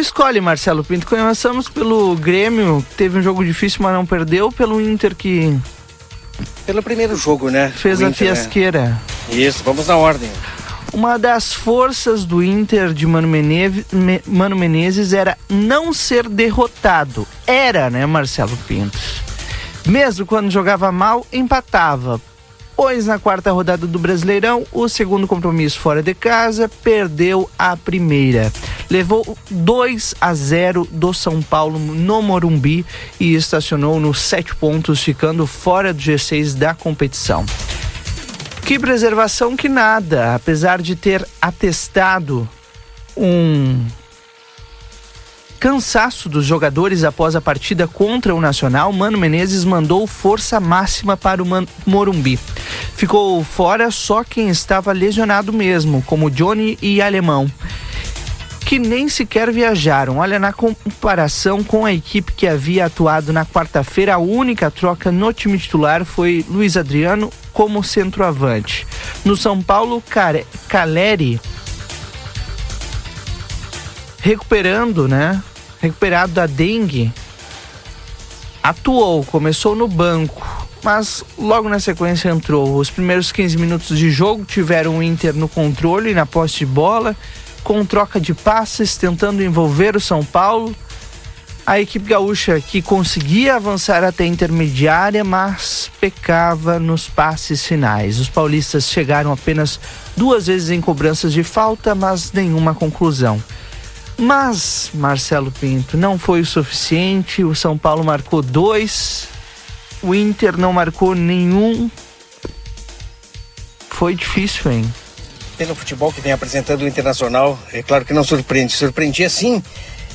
escolhe, Marcelo Pinto. Começamos pelo Grêmio, que teve um jogo difícil, mas não perdeu. Pelo Inter, que Pelo primeiro jogo, né? fez O a Inter, né? fiasqueira. Isso, vamos na ordem. Uma das forças do Inter de Mano, Mano Menezes era não ser derrotado. Era, né, Marcelo Pinto? Mesmo quando jogava mal, empatava. Pois na quarta rodada do Brasileirão, o segundo compromisso fora de casa, perdeu a primeira. Levou 2 a 0 do São Paulo no Morumbi e estacionou nos sete pontos, ficando fora do G6 da competição. Que preservação que nada, apesar de ter atestado um cansaço dos jogadores após a partida contra o Nacional, Mano Menezes mandou força máxima para o Man- Morumbi. Ficou fora só quem estava lesionado mesmo, como Johnny e Alemão que nem sequer viajaram. Olha, na comparação com a equipe que havia atuado na quarta-feira, a única troca no time titular foi Luiz Adriano como centroavante. No São Paulo, Caleri recuperando, né? Recuperado da dengue, atuou, começou no banco, mas logo na sequência entrou. Os primeiros 15 minutos de jogo tiveram o Inter no controle, na posse de bola, com troca de passes, tentando envolver o São Paulo. A equipe gaúcha que conseguia avançar até a intermediária, mas pecava nos passes finais. Os paulistas chegaram apenas duas vezes em cobranças de falta, mas nenhuma conclusão. Mas, Marcelo Pinto, não foi o suficiente. O São Paulo marcou dois, o Inter não marcou nenhum. Foi difícil, hein? Pelo futebol que vem apresentando o Internacional, é claro que não surpreende. Surpreendia sim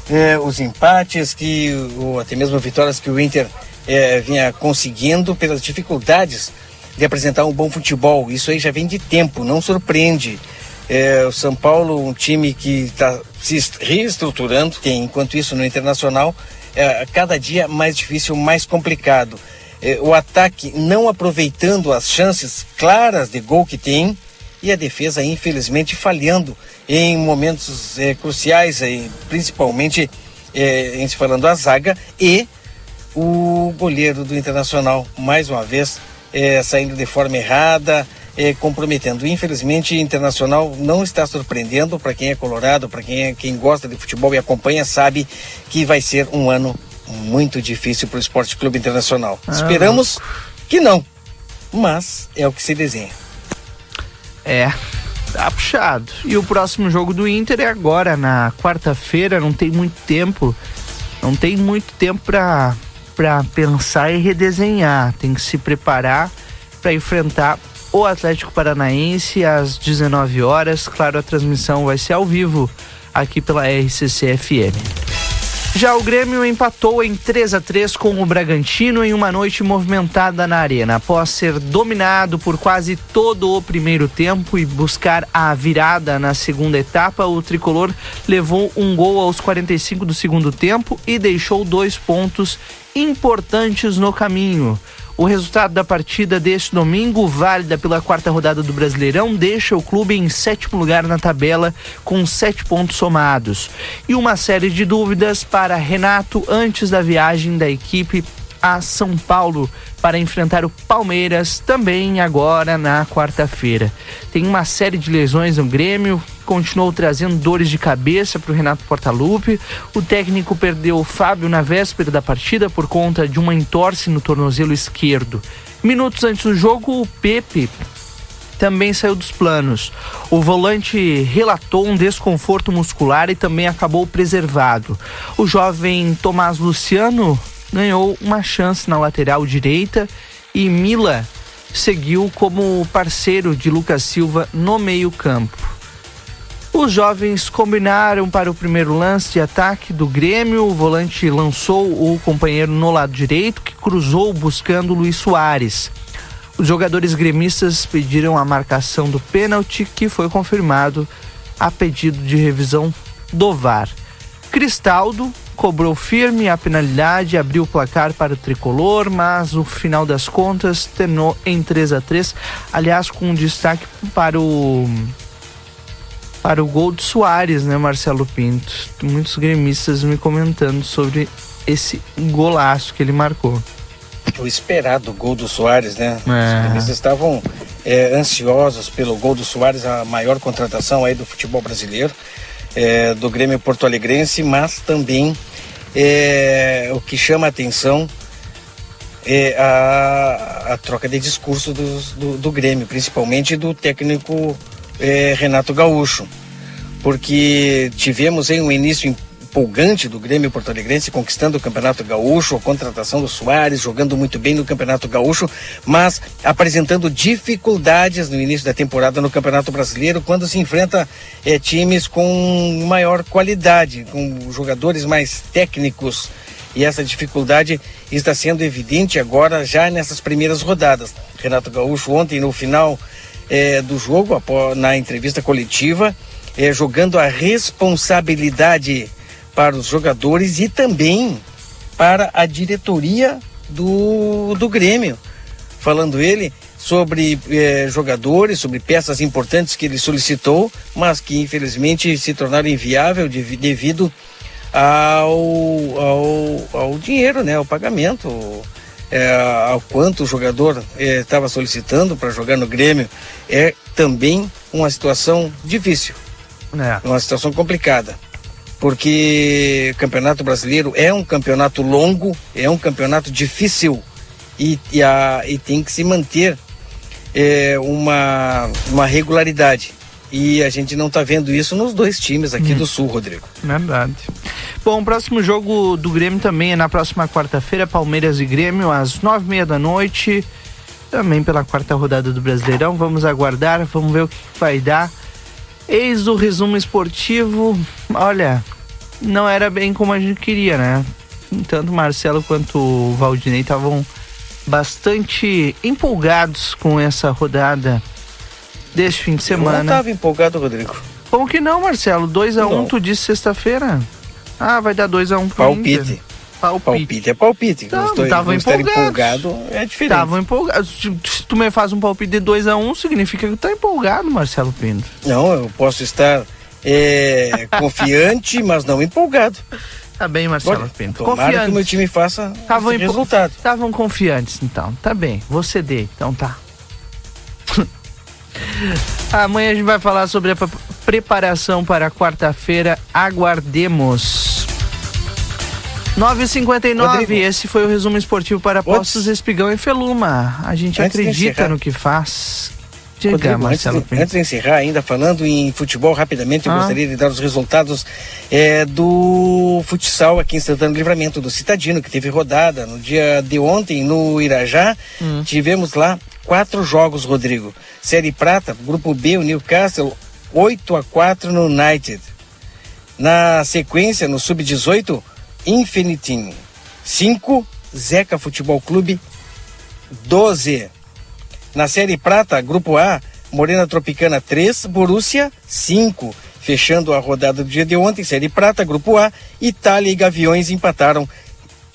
eh, os empates, que, ou até mesmo vitórias que o Inter eh, vinha conseguindo pelas dificuldades de apresentar um bom futebol. Isso aí já vem de tempo, não surpreende. Eh, o São Paulo, um time que está se est- reestruturando, tem, enquanto isso no Internacional, é cada dia mais difícil, mais complicado. Eh, o ataque não aproveitando as chances claras de gol que tem, e a defesa infelizmente falhando em momentos eh, cruciais, eh, principalmente eh, em se falando a zaga e o goleiro do Internacional mais uma vez eh, saindo de forma errada, eh, comprometendo. Infelizmente, Internacional não está surpreendendo para quem é colorado, para quem, é, quem gosta de futebol e acompanha, sabe que vai ser um ano muito difícil para o Esporte Clube Internacional. Ah, Esperamos que não, mas é o que se desenha. É, tá puxado. E o próximo jogo do Inter é agora, na quarta-feira, não tem muito tempo. Não tem muito tempo pra pensar e redesenhar. Tem que se preparar para enfrentar o Atlético Paranaense às 19 horas. Claro, a transmissão vai ser ao vivo aqui pela RCC FM. Já o Grêmio empatou em 3 a 3 com o Bragantino em uma noite movimentada na arena. Após ser dominado por quase todo o primeiro tempo e buscar a virada na segunda etapa, o tricolor levou um gol aos 45 do segundo tempo e deixou dois pontos importantes no caminho. O resultado da partida deste domingo, válida pela quarta rodada do Brasileirão, deixa o clube em sétimo lugar na tabela com sete pontos somados. E uma série de dúvidas para Renato antes da viagem da equipe a São Paulo para enfrentar o Palmeiras também agora na quarta-feira. Tem uma série de lesões no Grêmio, continuou trazendo dores de cabeça para o Renato Portaluppi. O técnico perdeu o Fábio na véspera da partida por conta de uma entorse no tornozelo esquerdo. Minutos antes do jogo, o Pepe também saiu dos planos. O volante relatou um desconforto muscular e também acabou preservado. O jovem Tomás Luciano ganhou uma chance na lateral direita e Mila seguiu como parceiro de Lucas Silva no meio-campo. Os jovens combinaram para o primeiro lance de ataque do Grêmio. O volante lançou o companheiro no lado direito, que cruzou buscando Luiz Soares. Os jogadores gremistas pediram a marcação do pênalti, que foi confirmado a pedido de revisão do VAR. Cristaldo cobrou firme a penalidade, abriu o placar para o tricolor, mas o final das contas terminou em 3 a 3 aliás, com um destaque para o para o gol do Soares, né, Marcelo Pinto? Muitos gremistas me comentando sobre esse golaço que ele marcou. O esperado gol do Soares, né? É. Os gremistas estavam é, ansiosos pelo gol do Soares, a maior contratação aí do futebol brasileiro, é, do Grêmio Porto Alegrense, mas também é, o que chama a atenção é a, a troca de discurso do, do, do Grêmio, principalmente do técnico é, Renato Gaúcho, porque tivemos em um início empolgante do Grêmio Porto Alegrense conquistando o Campeonato Gaúcho, a contratação do Soares, jogando muito bem no Campeonato Gaúcho, mas apresentando dificuldades no início da temporada no Campeonato Brasileiro, quando se enfrenta é, times com maior qualidade, com jogadores mais técnicos. E essa dificuldade está sendo evidente agora, já nessas primeiras rodadas. Renato Gaúcho, ontem, no final é, do jogo, na entrevista coletiva, é, jogando a responsabilidade para os jogadores e também para a diretoria do, do Grêmio. Falando ele sobre eh, jogadores, sobre peças importantes que ele solicitou, mas que infelizmente se tornaram inviável de, devido ao, ao, ao, dinheiro, né, ao pagamento, é, ao quanto o jogador estava solicitando para jogar no Grêmio. É também uma situação difícil, é. uma situação complicada porque o Campeonato Brasileiro é um campeonato longo, é um campeonato difícil e, e, a, e tem que se manter é, uma, uma regularidade. E a gente não está vendo isso nos dois times aqui hum. do Sul, Rodrigo. Verdade. Bom, o próximo jogo do Grêmio também é na próxima quarta-feira, Palmeiras e Grêmio, às nove e meia da noite. Também pela quarta rodada do Brasileirão. Vamos aguardar, vamos ver o que vai dar. Eis o resumo esportivo. Olha, não era bem como a gente queria, né? Tanto o Marcelo quanto o Valdinei estavam bastante empolgados com essa rodada deste fim de semana. Eu não estava empolgado, Rodrigo. Como que não, Marcelo? 2x1, um, tu disse sexta-feira. Ah, vai dar 2x1 um pro Palpite. Inter. Palpite. palpite é palpite. Não, tava empolgado. É diferente. Estavam empolgados. Se tu me faz um palpite de 2x1, um, significa que tá empolgado, Marcelo Pinto. Não, eu posso estar é, confiante, mas não empolgado. Tá bem, Marcelo Olha, Pinto. Tomara que o meu time faça Tavam esse resultado. Estavam confiantes, então. Tá bem, vou ceder, então tá. Amanhã a gente vai falar sobre a preparação para quarta-feira. Aguardemos. 9h59, esse foi o resumo esportivo para Postos Espigão e Feluma. A gente Antes acredita no que faz. Diga, Rodrigo, Marcelo antes, de, antes de encerrar, ainda falando em futebol, rapidamente, eu ah. gostaria de dar os resultados é, do futsal aqui em Santana do Livramento, do Citadino, que teve rodada no dia de ontem no Irajá. Hum. Tivemos lá quatro jogos, Rodrigo. Série Prata, Grupo B, o Newcastle, 8 a 4 no United. Na sequência, no Sub-18, Infinitim 5, Zeca Futebol Clube 12. Na Série Prata, Grupo A, Morena Tropicana 3, Borussia 5. Fechando a rodada do dia de ontem, Série Prata, Grupo A, Itália e Gaviões empataram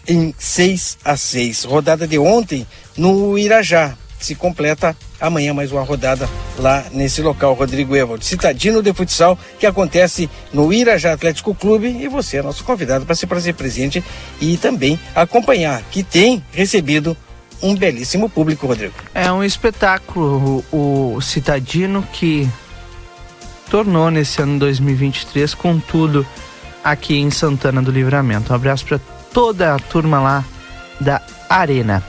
em 6 a 6. Rodada de ontem no Irajá. Se completa amanhã mais uma rodada lá nesse local, Rodrigo Evald. Citadino de futsal que acontece no Irajá Atlético Clube e você é nosso convidado para se fazer presente e também acompanhar, que tem recebido um belíssimo público, Rodrigo. É um espetáculo o, o Citadino que tornou nesse ano 2023 com tudo aqui em Santana do Livramento. Um abraço para toda a turma lá da Arena.